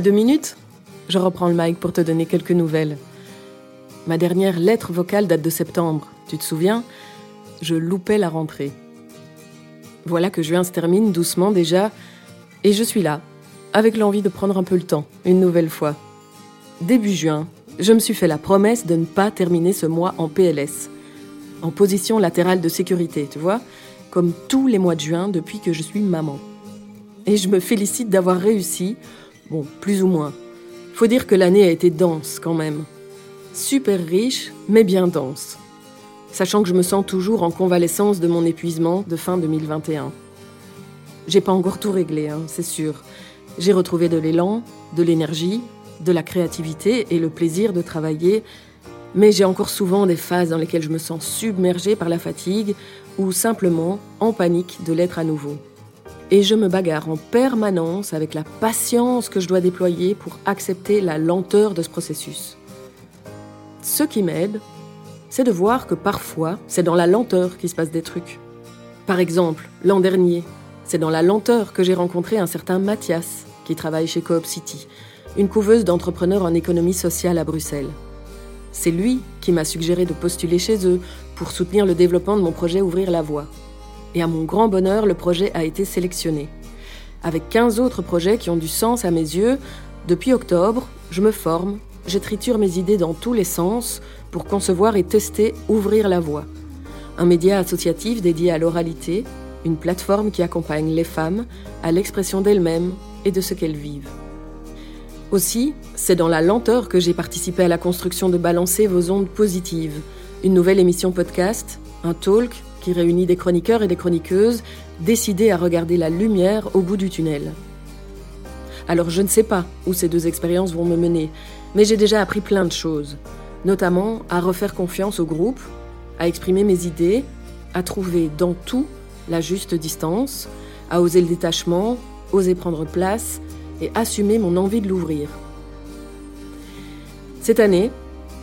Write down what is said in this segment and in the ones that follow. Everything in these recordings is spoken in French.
Deux minutes? Je reprends le mic pour te donner quelques nouvelles. Ma dernière lettre vocale date de septembre, tu te souviens? Je loupais la rentrée. Voilà que juin se termine doucement déjà, et je suis là, avec l'envie de prendre un peu le temps, une nouvelle fois. Début juin, je me suis fait la promesse de ne pas terminer ce mois en PLS, en position latérale de sécurité, tu vois, comme tous les mois de juin depuis que je suis maman. Et je me félicite d'avoir réussi, bon, plus ou moins. Faut dire que l'année a été dense quand même. Super riche, mais bien dense. Sachant que je me sens toujours en convalescence de mon épuisement de fin 2021. J'ai pas encore tout réglé, hein, c'est sûr. J'ai retrouvé de l'élan, de l'énergie, de la créativité et le plaisir de travailler, mais j'ai encore souvent des phases dans lesquelles je me sens submergée par la fatigue ou simplement en panique de l'être à nouveau. Et je me bagarre en permanence avec la patience que je dois déployer pour accepter la lenteur de ce processus. Ce qui m'aide, c'est de voir que parfois, c'est dans la lenteur qu'il se passe des trucs. Par exemple, l'an dernier, c'est dans la lenteur que j'ai rencontré un certain Mathias, qui travaille chez Coop City, une couveuse d'entrepreneurs en économie sociale à Bruxelles. C'est lui qui m'a suggéré de postuler chez eux pour soutenir le développement de mon projet Ouvrir la voie. Et à mon grand bonheur, le projet a été sélectionné. Avec 15 autres projets qui ont du sens à mes yeux, depuis octobre, je me forme, je triture mes idées dans tous les sens pour concevoir et tester Ouvrir la voie, un média associatif dédié à l'oralité, une plateforme qui accompagne les femmes à l'expression d'elles-mêmes et de ce qu'elles vivent. Aussi, c'est dans la lenteur que j'ai participé à la construction de Balancer vos ondes positives, une nouvelle émission podcast, un talk qui réunit des chroniqueurs et des chroniqueuses décidés à regarder la lumière au bout du tunnel. Alors je ne sais pas où ces deux expériences vont me mener, mais j'ai déjà appris plein de choses, notamment à refaire confiance au groupe, à exprimer mes idées, à trouver dans tout la juste distance, à oser le détachement, oser prendre place et assumer mon envie de l'ouvrir. Cette année,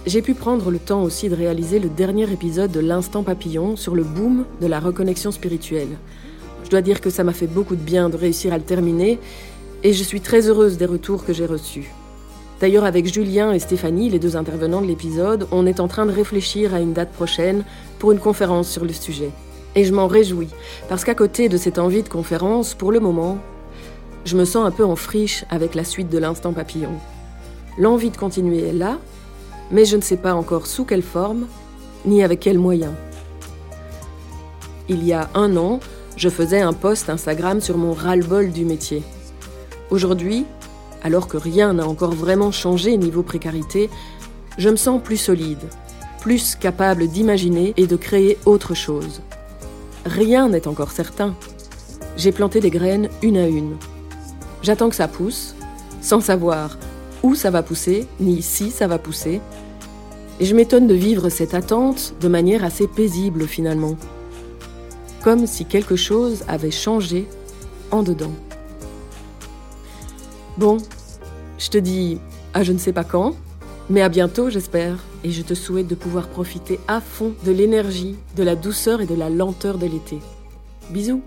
j'ai pu prendre le temps aussi de réaliser le dernier épisode de l'Instant Papillon sur le boom de la reconnexion spirituelle. Je dois dire que ça m'a fait beaucoup de bien de réussir à le terminer et je suis très heureuse des retours que j'ai reçus. D'ailleurs, avec Julien et Stéphanie, les deux intervenants de l'épisode, on est en train de réfléchir à une date prochaine pour une conférence sur le sujet. Et je m'en réjouis, parce qu'à côté de cette envie de conférence, pour le moment, je me sens un peu en friche avec la suite de l'instant papillon. L'envie de continuer est là, mais je ne sais pas encore sous quelle forme, ni avec quels moyens. Il y a un an, je faisais un post Instagram sur mon ras-le-bol du métier. Aujourd'hui, alors que rien n'a encore vraiment changé niveau précarité, je me sens plus solide, plus capable d'imaginer et de créer autre chose. Rien n'est encore certain. J'ai planté des graines une à une. J'attends que ça pousse, sans savoir où ça va pousser, ni si ça va pousser. Et je m'étonne de vivre cette attente de manière assez paisible finalement. Comme si quelque chose avait changé en dedans. Bon, je te dis à je ne sais pas quand, mais à bientôt j'espère, et je te souhaite de pouvoir profiter à fond de l'énergie, de la douceur et de la lenteur de l'été. Bisous